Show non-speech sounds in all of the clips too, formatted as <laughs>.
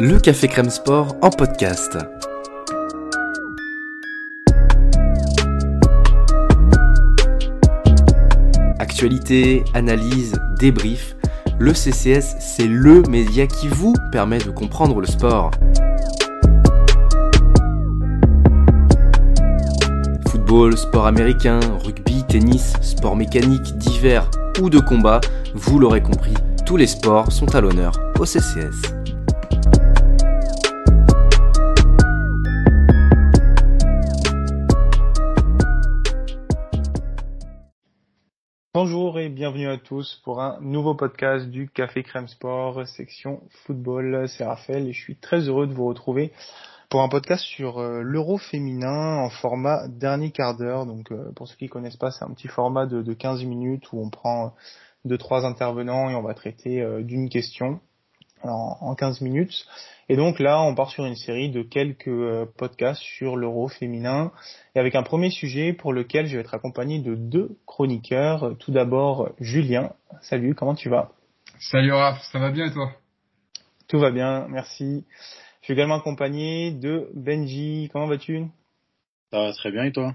Le Café Crème Sport en podcast. Actualité, analyse, débrief, le CCS, c'est LE média qui vous permet de comprendre le sport. Football, sport américain, rugby, tennis, sport mécanique, divers ou de combat, vous l'aurez compris, tous les sports sont à l'honneur au CCS. Bonjour et bienvenue à tous pour un nouveau podcast du Café Crème Sport, section football. C'est Raphaël et je suis très heureux de vous retrouver pour un podcast sur euh, l'euro féminin en format dernier quart d'heure. Donc euh, pour ceux qui connaissent pas, c'est un petit format de 15 minutes où on prend deux trois intervenants et on va traiter euh, d'une question en, en 15 minutes. Et donc là, on part sur une série de quelques euh, podcasts sur l'euro féminin et avec un premier sujet pour lequel je vais être accompagné de deux chroniqueurs. Tout d'abord, Julien. Salut, comment tu vas? Salut Raph, ça va bien et toi? Tout va bien, merci. Je suis également accompagné de Benji. Comment vas-tu? Ça va très bien et toi?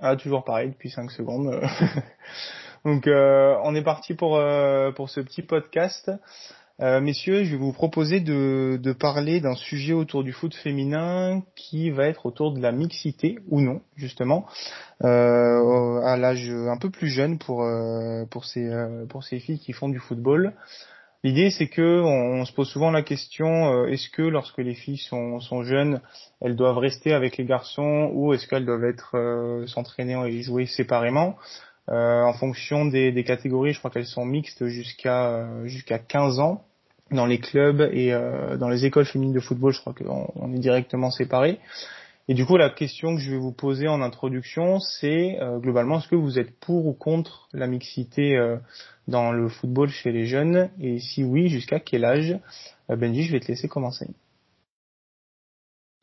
Ah, toujours pareil depuis 5 secondes. <laughs> Donc euh, on est parti pour, euh, pour ce petit podcast. Euh, messieurs, je vais vous proposer de, de parler d'un sujet autour du foot féminin qui va être autour de la mixité ou non, justement, à l'âge un peu plus jeune pour pour ces pour ces filles qui font du football. L'idée, c'est que on, se pose souvent la question est-ce que lorsque les filles sont, sont jeunes, elles doivent rester avec les garçons ou est-ce qu'elles doivent être euh, s'entraîner et jouer séparément? En fonction des, des, catégories, je crois qu'elles sont mixtes jusqu'à jusqu'à 15 ans dans les clubs et euh, dans les écoles féminines de football, je crois qu'on on est directement séparés. Et du coup, la question que je vais vous poser en introduction, c'est euh, globalement, est-ce que vous êtes pour ou contre la mixité euh, dans le football chez les jeunes? Et si oui, jusqu'à quel âge? Benji, je vais te laisser commencer.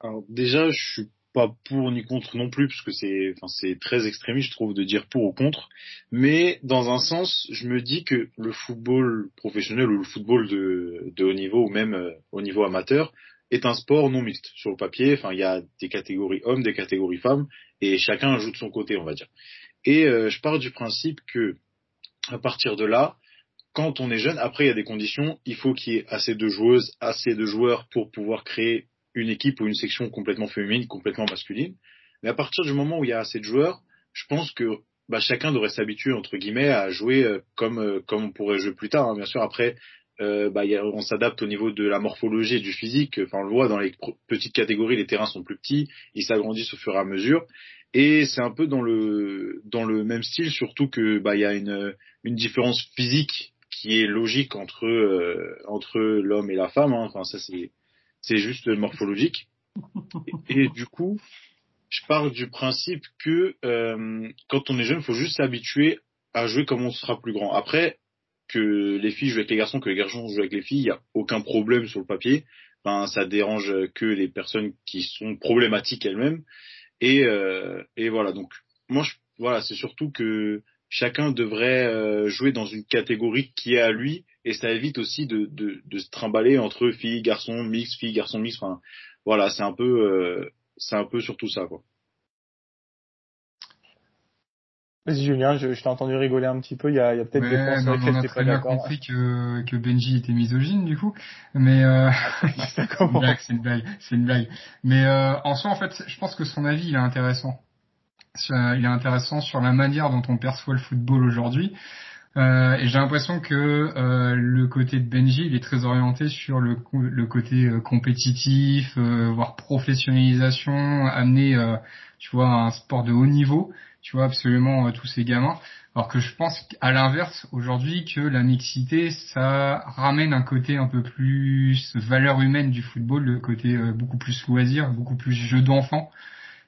Alors déjà, je suis pas pour ni contre non plus, parce que c'est, enfin, c'est très extrémiste, je trouve, de dire pour ou contre. Mais dans un sens, je me dis que le football professionnel ou le football de, de haut niveau ou même euh, au niveau amateur est un sport non mixte sur le papier. Enfin, il y a des catégories hommes, des catégories femmes, et chacun joue de son côté, on va dire. Et euh, je pars du principe que à partir de là, quand on est jeune, après il y a des conditions, il faut qu'il y ait assez de joueuses, assez de joueurs pour pouvoir créer une équipe ou une section complètement féminine, complètement masculine. Mais à partir du moment où il y a assez de joueurs, je pense que bah, chacun devrait s'habituer entre guillemets à jouer euh, comme euh, comme on pourrait jouer plus tard. Hein. Bien sûr, après, euh, bah, a, on s'adapte au niveau de la morphologie et du physique. Enfin, on le voit dans les petites catégories, les terrains sont plus petits, ils s'agrandissent au fur et à mesure. Et c'est un peu dans le dans le même style, surtout que bah il y a une une différence physique qui est logique entre euh, entre l'homme et la femme. Hein. Enfin, ça c'est c'est juste morphologique. Et, du coup, je pars du principe que euh, quand on est jeune, il faut juste s'habituer à jouer comme on sera plus grand. Après, que les filles jouent avec les garçons, que les garçons jouent avec les filles, il n'y a aucun problème sur le papier. Enfin, ça dérange que les personnes qui sont problématiques elles-mêmes. Et, euh, et voilà, donc moi, je, voilà, c'est surtout que chacun devrait euh, jouer dans une catégorie qui est à lui et ça évite aussi de, de, de se trimballer entre filles, garçons, mix, filles, garçons, mix. Enfin, voilà, c'est un peu, euh, c'est un peu surtout ça, quoi. Vas-y Julien, je, je t'ai entendu rigoler un petit peu. Il y a, il y a peut-être ouais, des points sur lesquels t'es pas d'accord. On a compris que que Benji était misogyne du coup, mais euh... <laughs> c'est une blague, c'est une blague, c'est une blague. Mais euh, en soi, en fait, je pense que son avis il est intéressant. Il est intéressant sur la manière dont on perçoit le football aujourd'hui. Euh, et j'ai l'impression que euh, le côté de Benji, il est très orienté sur le, le côté euh, compétitif, euh, voire professionnalisation, amener, euh, tu vois, un sport de haut niveau, tu vois, absolument tous ces gamins. Alors que je pense à l'inverse aujourd'hui que la mixité, ça ramène un côté un peu plus valeur humaine du football, le côté beaucoup plus loisir, beaucoup plus jeu d'enfant.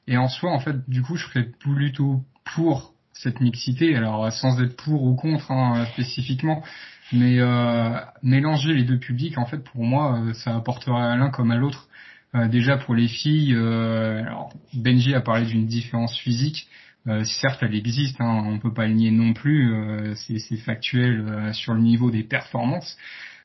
Et en soi, en fait, du coup, je serais plutôt pour cette mixité, alors sans être pour ou contre hein, spécifiquement, mais euh, mélanger les deux publics, en fait, pour moi, ça apportera à l'un comme à l'autre. Euh, déjà pour les filles, euh, alors Benji a parlé d'une différence physique. Euh, certes, elle existe, hein, on peut pas le nier non plus, c'est factuel sur le niveau des performances.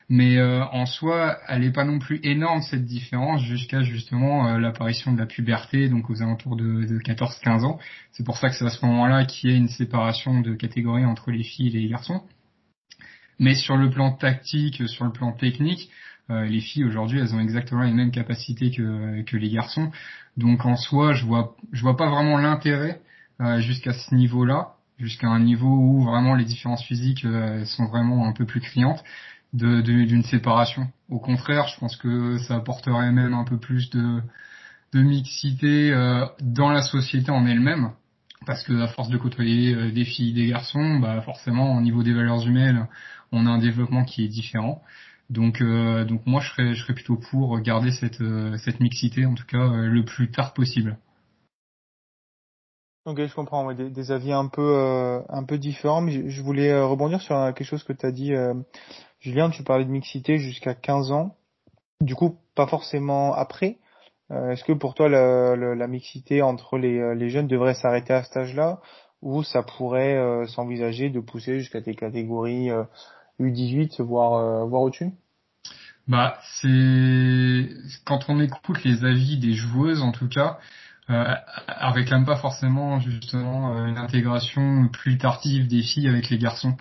Mais euh, en soi, elle n'est pas non plus énorme cette différence jusqu'à justement euh, l'apparition de la puberté, donc aux alentours de, de 14-15 ans. C'est pour ça que c'est à ce moment-là qu'il y a une séparation de catégories entre les filles et les garçons. Mais sur le plan tactique, sur le plan technique, euh, les filles aujourd'hui, elles ont exactement les mêmes capacités que, que les garçons. Donc en soi, je vois, je vois pas vraiment l'intérêt jusqu'à ce niveau-là, jusqu'à un niveau où vraiment les différences physiques sont vraiment un peu plus criantes d'une séparation. Au contraire, je pense que ça apporterait même un peu plus de, de mixité euh, dans la société en elle-même, parce que à force de côtoyer euh, des filles, des garçons, bah forcément au niveau des valeurs humaines, on a un développement qui est différent. Donc, euh, donc moi je serais, je serais plutôt pour garder cette, cette mixité, en tout cas le plus tard possible. Ok, je comprends. des, avis un peu un peu différents. Mais je, voulais rebondir sur quelque chose que tu as dit Julien, tu parlais de mixité jusqu'à 15 ans. Du coup, pas forcément après. Euh, est-ce que pour toi, la, mixité entre euh, les, jeunes devrait s'arrêter à cet âge-là? Ou ça pourrait euh, s'envisager de pousser jusqu'à des catégories U18, voire, voire au-dessus? Bah, c'est quand on écoute les avis des joueuses, en tout cas, euh, réclame pas forcément justement une intégration plus tardive des filles avec les garçons.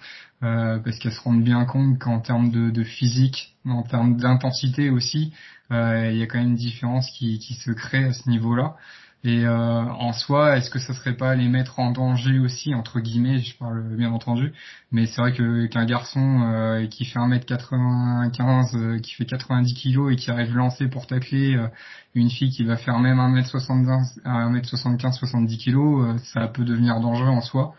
Euh, parce qu'elles se rendent bien compte qu'en termes de, de, physique, en termes d'intensité aussi, euh, il y a quand même une différence qui, qui se crée à ce niveau-là. Et euh, en soi, est-ce que ça serait pas les mettre en danger aussi entre guillemets, je parle bien entendu, mais c'est vrai qu'un garçon euh, qui fait 1m95, euh, qui fait 90 kg et qui arrive lancé pour tacler une fille qui va faire même 1m75, 1m75 70 kg, ça peut devenir dangereux en soi.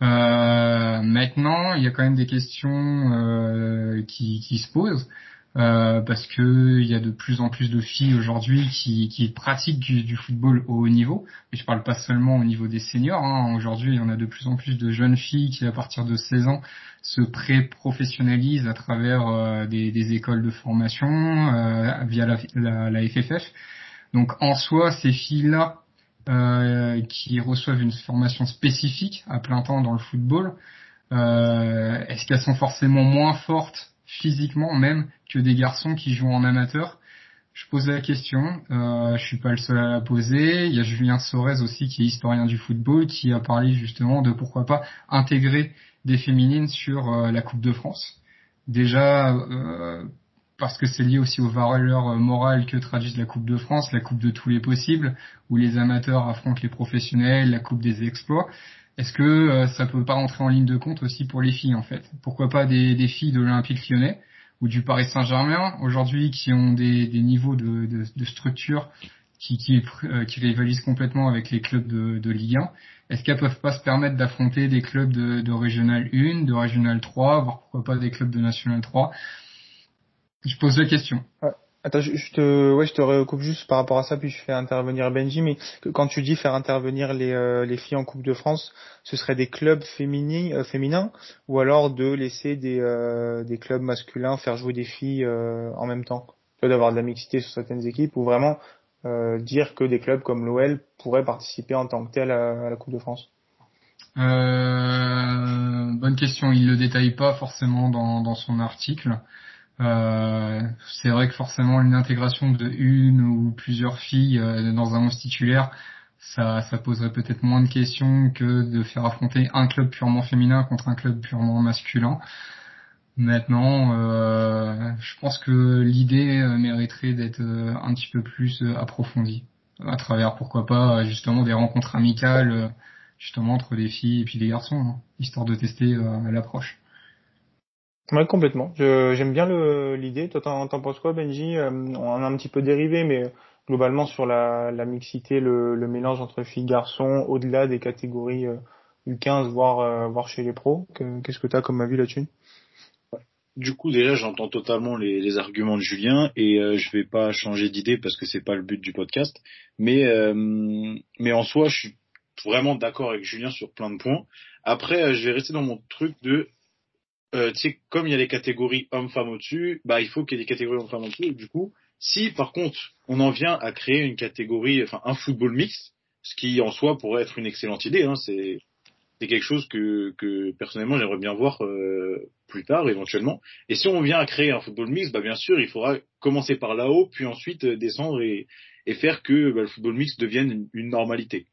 Euh, maintenant, il y a quand même des questions euh, qui, qui, se posent. Euh, parce que il y a de plus en plus de filles aujourd'hui qui, pratiquent du, football au haut niveau. Et je parle pas seulement au niveau des seniors. Hein. Aujourd'hui, en a de plus en plus de jeunes filles qui, à partir de 16 ans, se pré-professionnalisent à travers euh, des, écoles de formation euh, via la, la, FFF. Donc en soi, ces filles-là euh, qui reçoivent une formation spécifique à plein temps dans le football, est-ce qu'elles sont forcément moins fortes physiquement même que des garçons qui jouent en amateur Je pose la question, euh, je suis pas le seul à la poser. Il y a Julien Sorez aussi qui est historien du football qui a parlé justement de pourquoi pas intégrer des féminines sur euh, la Coupe de France. Déjà, euh, parce que c'est lié aussi aux valeurs euh, morales que traduit la Coupe de France, la Coupe de tous les possibles, où les amateurs affrontent les professionnels, la Coupe des exploits. Est-ce que euh, ça peut pas rentrer en ligne de compte aussi pour les filles en fait? Pourquoi pas des, filles de l'Olympique lyonnais ou du Paris Saint-Germain aujourd'hui qui ont des, niveaux de, structure qui, qui, euh, rivalisent complètement avec les clubs de, de Ligue 1 Est-ce qu'elles peuvent pas se permettre d'affronter des clubs de, de Régional 1, de Régional 3, voire pourquoi pas des clubs de National 3 je pose la question. Attends, je, te, ouais, je te recoupe juste par rapport à ça, puis je fais intervenir Benji. Mais quand tu dis faire intervenir les, euh, les filles en Coupe de France, ce serait des clubs féminins, euh, féminins, ou alors de laisser des, euh, des clubs masculins faire jouer des filles en même temps, d'avoir de la mixité sur certaines équipes, ou vraiment dire que des clubs comme l'OL pourraient participer en tant que tel à, la Coupe de France? bonne question. Il le détaille pas forcément dans, dans son article. Euh, c'est vrai que forcément une intégration de une ou plusieurs filles euh, dans un 11 titulaire, ça, ça poserait peut-être moins de questions que de faire affronter un club purement féminin contre un club purement masculin. Maintenant, euh, je pense que l'idée mériterait d'être un petit peu plus approfondie à travers pourquoi pas justement des rencontres amicales justement entre des filles et puis des garçons, hein, histoire de tester l'approche. Ouais, complètement. J'aime bien l'idée. Toi, t'en penses quoi, Benji? Euh, On a un petit peu dérivé, mais globalement sur la, la mixité, le, le, mélange entre filles garçons, au-delà des catégories U15, euh, voire, euh, voire chez les pros. Qu'est-ce que tu as comme avis là-dessus? Du coup, déjà, j'entends totalement les, les, arguments de Julien et euh, je vais pas changer d'idée parce que c'est pas le but du podcast. Mais, mais en soi, je suis vraiment d'accord avec Julien sur plein de points. Après, je vais rester dans mon truc de euh, tu sais, comme il y a les catégories hommes-femmes au-dessus, bah, il faut qu'il y ait des catégories hommes-femmes au-dessus. Du coup, si par contre, on en vient à créer une catégorie, enfin, un football mix, ce qui en soi pourrait être une excellente idée, hein, c'est, quelque chose que, que personnellement j'aimerais bien voir euh, plus tard éventuellement. Et si on vient à créer un football mix, bah bien sûr il faudra commencer par là-haut, puis ensuite euh, descendre et, et faire que bah, le football mix devienne une, normalité.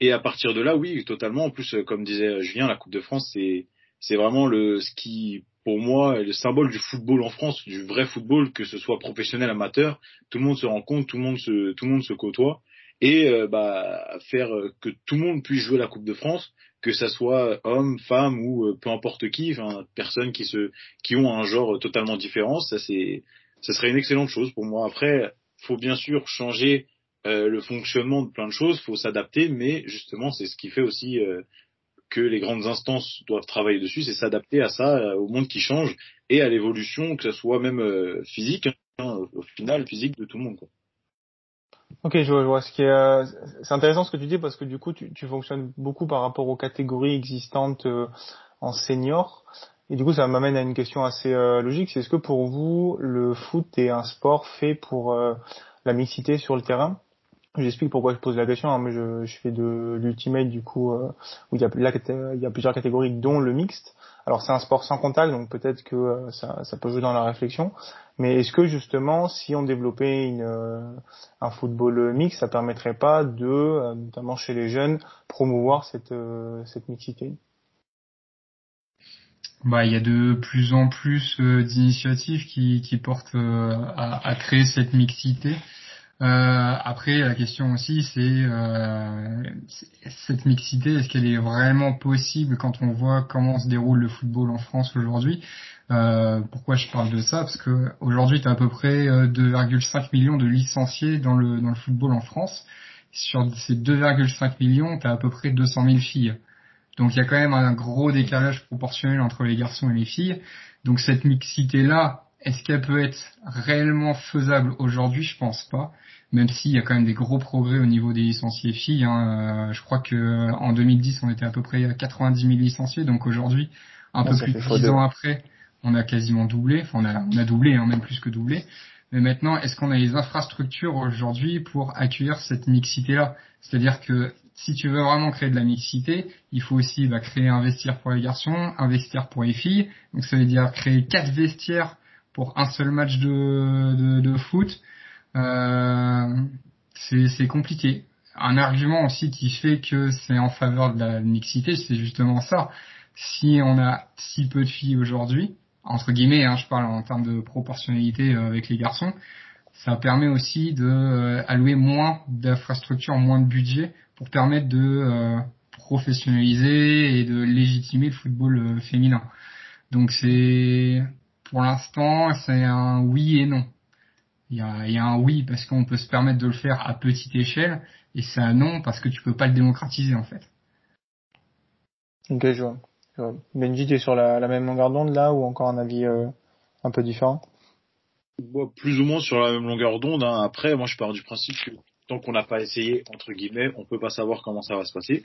Et à partir de là, oui, totalement. En plus, euh, comme disait Julien, la Coupe de France, c'est c'est vraiment le ce qui pour moi est le symbole du football en France, du vrai football, que ce soit professionnel, amateur. Tout le monde se rend compte, tout le monde se tout le monde se côtoie et euh, bah, faire euh, que tout le monde puisse jouer la Coupe de France, que ça soit homme, femme ou euh, peu importe qui, enfin personnes qui se qui ont un genre totalement différent, ça c'est ça serait une excellente chose pour moi. Après, faut bien sûr changer le fonctionnement de plein de choses, faut s'adapter, mais justement c'est ce qui fait aussi que les grandes instances doivent travailler dessus, c'est s'adapter à ça, au monde qui change et à l'évolution, que ce soit même physique, hein, au final physique de tout le monde. Ok, je vois. Ce qui est, euh, c'est intéressant ce que tu dis parce que du coup, tu, fonctionnes beaucoup par rapport aux catégories existantes euh, en senior. Et du coup, ça m'amène à une question assez euh, logique. C'est est-ce que pour vous, le foot est un sport fait pour la mixité sur le terrain? J'explique pourquoi je pose la question. Hein, mais je, je fais de l'ultimate du coup où il y a plusieurs catégories dont le mixte. Alors c'est un sport sans contact, donc peut-être que euh, ça, ça, peut jouer dans la réflexion. Mais est-ce que justement, si on développait une, euh, un football mix, ça permettrait pas de, euh, notamment chez les jeunes, promouvoir cette, cette mixité? Bah, il y a de plus en plus d'initiatives qui, qui portent à, à, créer cette mixité. Euh, après, la question aussi, c'est euh, cette mixité, est-ce qu'elle est vraiment possible quand on voit comment se déroule le football en France aujourd'hui? Euh, Pourquoi je parle de ça? Parce que aujourd'hui, tu as à peu près 2,5 millions de licenciés dans le dans le football en France. Sur ces 2,5 millions, tu as à peu près 200 000 filles. Donc il y a quand même un gros décalage proportionnel entre les garçons et les filles. Donc cette mixité là, est-ce qu'elle peut être réellement faisable aujourd'hui? Je pense pas. Même s'il y a quand même des gros progrès au niveau des licenciés filles. Hein. Euh, je crois que en 2010, on était à peu près à 90 000 licenciés. Donc aujourd'hui, un peu plus de 10 ans après, on a quasiment doublé. Enfin, on a, on a doublé, hein, même plus que doublé. Mais maintenant, est-ce qu'on a les infrastructures aujourd'hui pour accueillir cette mixité-là? C'est-à-dire que si tu veux vraiment créer de la mixité, il faut aussi bah, créer un vestiaire pour les garçons, un vestiaire pour les filles. Donc ça veut dire créer quatre vestiaires pour un seul match de, de, de foot, euh, c'est compliqué. Un argument aussi qui fait que c'est en faveur de la mixité, c'est justement ça. Si on a si peu de filles aujourd'hui, entre guillemets, hein, je parle en termes de proportionnalité euh, avec les garçons, ça permet aussi de euh, allouer moins d'infrastructures, moins de budget pour permettre de euh, professionnaliser et de légitimer le football féminin. Donc c'est pour l'instant, c'est un oui et non. Il y a, il y a un oui parce qu'on peut se permettre de le faire à petite échelle, et c'est un non parce que tu peux pas le démocratiser en fait. Ok, je vois. Benji, tu es sur la, même longueur d'onde là ou encore un avis euh, un peu différent? Plus ou moins sur la même longueur d'onde. Hein. Après, moi je pars du principe que tant qu'on n'a pas essayé, entre guillemets, on peut pas savoir comment ça va se passer.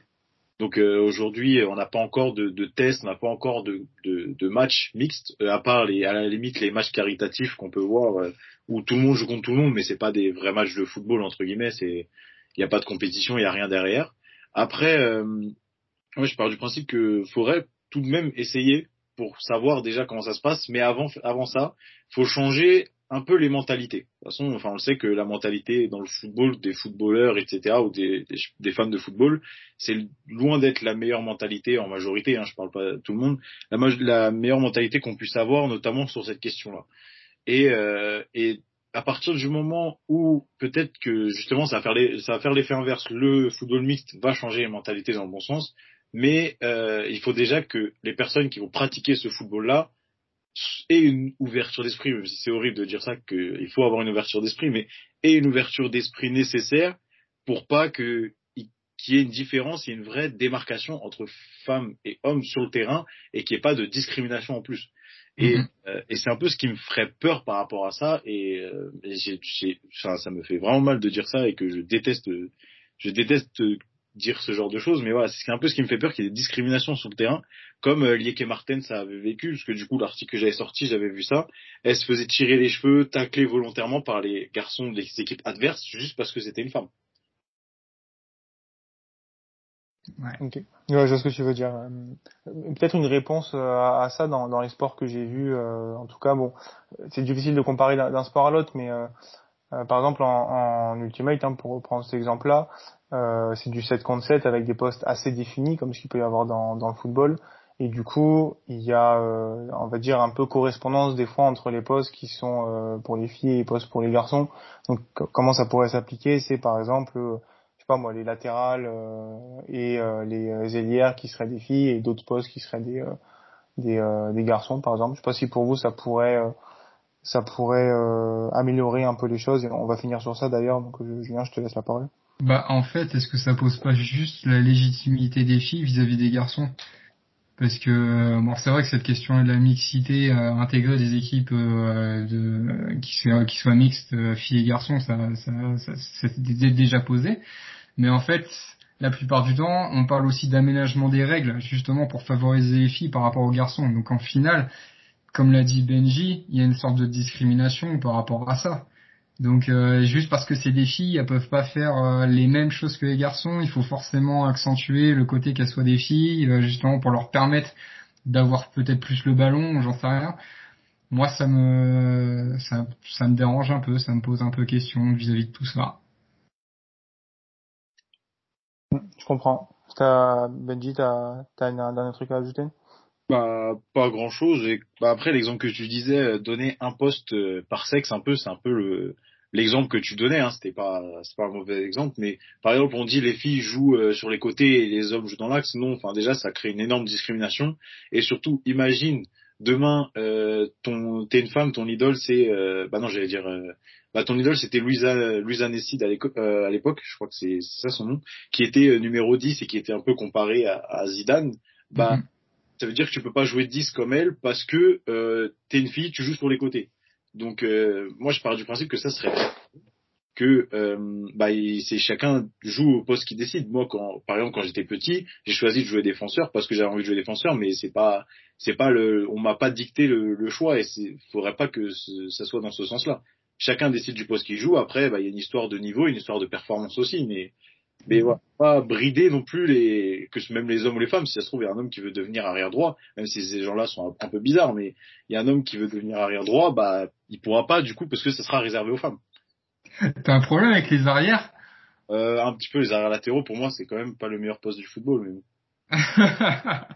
Donc euh, aujourd'hui, on n'a pas encore de, de tests, on n'a pas encore de, de, de matchs mixtes, euh, à part les, à la limite les matchs caritatifs qu'on peut voir euh, où tout le monde joue contre tout le monde, mais c'est pas des vrais matchs de football entre guillemets. C'est il n'y a pas de compétition, il n'y a rien derrière. Après, moi je pars du principe que faudrait tout de même essayer pour savoir déjà comment ça se passe, mais avant avant ça, faut changer un peu les mentalités. De toute façon, enfin, on le sait que la mentalité dans le football des footballeurs, etc., ou des, des, fans de football, c'est loin d'être la meilleure mentalité en majorité. Hein, je parle pas de tout le monde. La, la meilleure mentalité qu'on puisse avoir, notamment sur cette question-là. Et, euh, et à partir du moment où peut-être que justement ça va faire les, ça va faire l'effet inverse, le football mixte va changer les mentalités dans le bon sens, mais euh, il faut déjà que les personnes qui vont pratiquer ce football-là et une ouverture d'esprit, même si c'est horrible de dire ça, qu'il faut avoir une ouverture d'esprit, mais et une ouverture d'esprit nécessaire pour pas que qu'il y ait une différence, il y ait une vraie démarcation entre femmes et hommes sur le terrain et qu'il n'y ait pas de discrimination en plus. Et, mm-hmm. euh, et c'est un peu ce qui me ferait peur par rapport à ça. Et, euh, ça me fait vraiment mal de dire ça et que je déteste, je déteste dire ce genre de choses, mais voilà, c'est un peu ce qui me fait peur qu'il y ait des discriminations sur le terrain, comme euh, Lieke Martens ça avait vécu, parce que du coup l'article que j'avais sorti, j'avais vu ça, elle se faisait tirer les cheveux, tacler volontairement par les garçons des équipes adverses, juste parce que c'était une femme. Ouais. Ok. Ouais, je vois ce que tu veux dire. Euh, peut-être une réponse à, ça dans, dans les sports que j'ai vus. en tout cas, bon, c'est difficile de comparer d'un sport à l'autre, mais par exemple en, en Ultimate, hein, pour reprendre cet exemple-là, c'est du 7 contre 7 avec des postes assez définis, comme ce qu'il peut y avoir dans, dans le football. Et du coup, il y a, euh, on va dire, un peu correspondance des fois entre les postes qui sont euh, pour les filles et les postes pour les garçons. Donc, comment ça pourrait s'appliquer C'est par exemple, euh, je sais pas moi, les latérales et les ailières qui seraient des filles et d'autres postes qui seraient des des, des, garçons, par exemple. Je sais pas si pour vous ça pourrait ça pourrait améliorer un peu les choses. Et on va finir sur ça d'ailleurs. Donc, Julien, je te laisse la parole. Bah, en fait, est-ce que ça pose pas juste la légitimité des filles vis-à-vis -vis des garçons? Parce que bon c'est vrai que cette question de la mixité euh, intégrer des équipes euh, de qui soient qui mixtes euh, filles et garçons ça ça, ça c'est déjà posé mais en fait la plupart du temps on parle aussi d'aménagement des règles justement pour favoriser les filles par rapport aux garçons donc en final comme l'a dit Benji il y a une sorte de discrimination par rapport à ça donc euh, juste parce que c'est des filles, elles peuvent pas faire euh, les mêmes choses que les garçons. Il faut forcément accentuer le côté qu'elles soient des filles, euh, justement pour leur permettre d'avoir peut-être plus le ballon, j'en sais rien. Moi, ça me ça, me dérange un peu, ça me pose un peu question vis-à-vis de tout ça. Je comprends. Benji, t'as as un dernier truc à ajouter? Bah, pas grand chose. Et bah, après, l'exemple que tu disais, donner un poste par sexe, un peu, c'est un peu le, l'exemple que tu donnais, hein, c'était pas c'est pas un mauvais exemple, mais par exemple on dit les filles jouent euh, sur les côtés et les hommes jouent dans l'axe. Non, enfin déjà ça crée une énorme discrimination et surtout imagine demain euh, ton t'es une femme, ton idole c'est euh, bah non j'allais dire euh, bah ton idole c'était Louisa Louisa Nessid à l'époque, je crois que c'est ça son nom, qui était numéro 10 et qui était un peu comparé à, à Zidane. Bah mm-hmm. Ça veut dire que tu peux pas jouer 10 comme elle parce que euh, t'es une fille, tu joues sur les côtés. Donc euh, moi je pars du principe que ça serait que euh, bah, c'est chacun joue au poste qu'il décide. Moi quand par exemple quand j'étais petit, j'ai choisi de jouer défenseur parce que j'avais envie de jouer défenseur, mais c'est pas c'est pas le on m'a pas dicté le, le choix et c'est faudrait pas que ça soit dans ce sens-là. Chacun décide du poste qu'il joue. Après bah il y a une histoire de niveau, une histoire de performance aussi, mais mais voilà, pas brider non plus les que même les hommes ou les femmes. Si ça se trouve, il y a un homme qui veut devenir arrière droit, même si ces gens-là sont un, peu bizarres, mais il y a un homme qui veut devenir arrière droit, bah il pourra pas du coup parce que ça sera réservé aux femmes. T'as un problème avec les arrières? Euh, Un petit peu les arrières latéraux. Pour moi, c'est quand même pas le meilleur poste du football. Mais... <laughs> ah,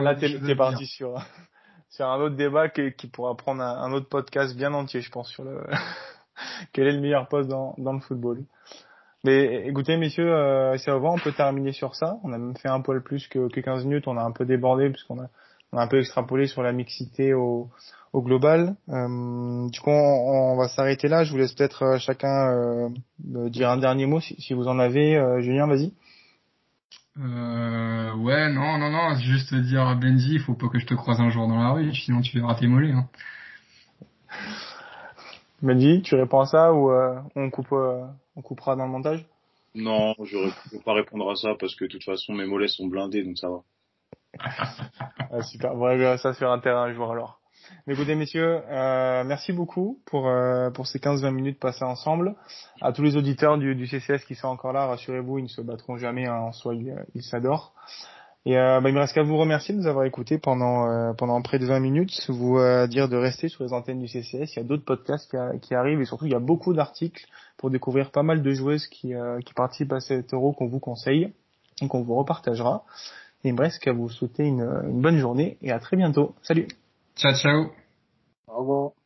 là, t'es parti sur <laughs> sur un autre débat qui, qui pourra prendre un, un, autre podcast bien entier, je pense, sur le <laughs> quel est le meilleur poste dans dans le football. Mais écoutez, messieurs, euh, c'est avant, on peut terminer sur ça. On a même fait un poil plus que, que 15 minutes, on a un peu débordé puisqu'on a, a un peu extrapolé sur la mixité au, global. Euh, du coup, on, va s'arrêter là. Je vous laisse peut-être euh, chacun euh, dire un dernier mot si, vous en avez. Julien, vas-y. Euh, ouais, non, non, non, juste dire à Benji, il faut pas que je te croise un jour dans la rue, sinon tu verras tes mollets. Hein. Benji, tu réponds à ça ou on coupe on coupera dans le montage? Non, je ne peux pas répondre à ça parce que de toute façon mes mollets sont blindés donc ça va. <laughs> ah, super, bon, ça se faire un terrain un jour alors. Mais écoutez messieurs, euh, merci beaucoup pour euh, pour ces 15-20 minutes passées ensemble. À tous les auditeurs du, du CCS qui sont encore là, rassurez-vous, ils ne se battront jamais hein, en soi, ils s'adorent. Et euh, bah, il me reste qu'à vous remercier de nous avoir écoutés pendant euh, pendant près de 20 minutes. Vous euh, dire de rester sur les antennes du CCS. Il y a d'autres podcasts qui, qui, arrivent et surtout il y a beaucoup d'articles pour découvrir pas mal de joueuses qui, euh, qui participent à cet euro qu'on vous conseille et qu'on vous repartagera. Et il me reste qu'à vous souhaiter une, une bonne journée et à très bientôt. Salut. Ciao ciao. Au revoir.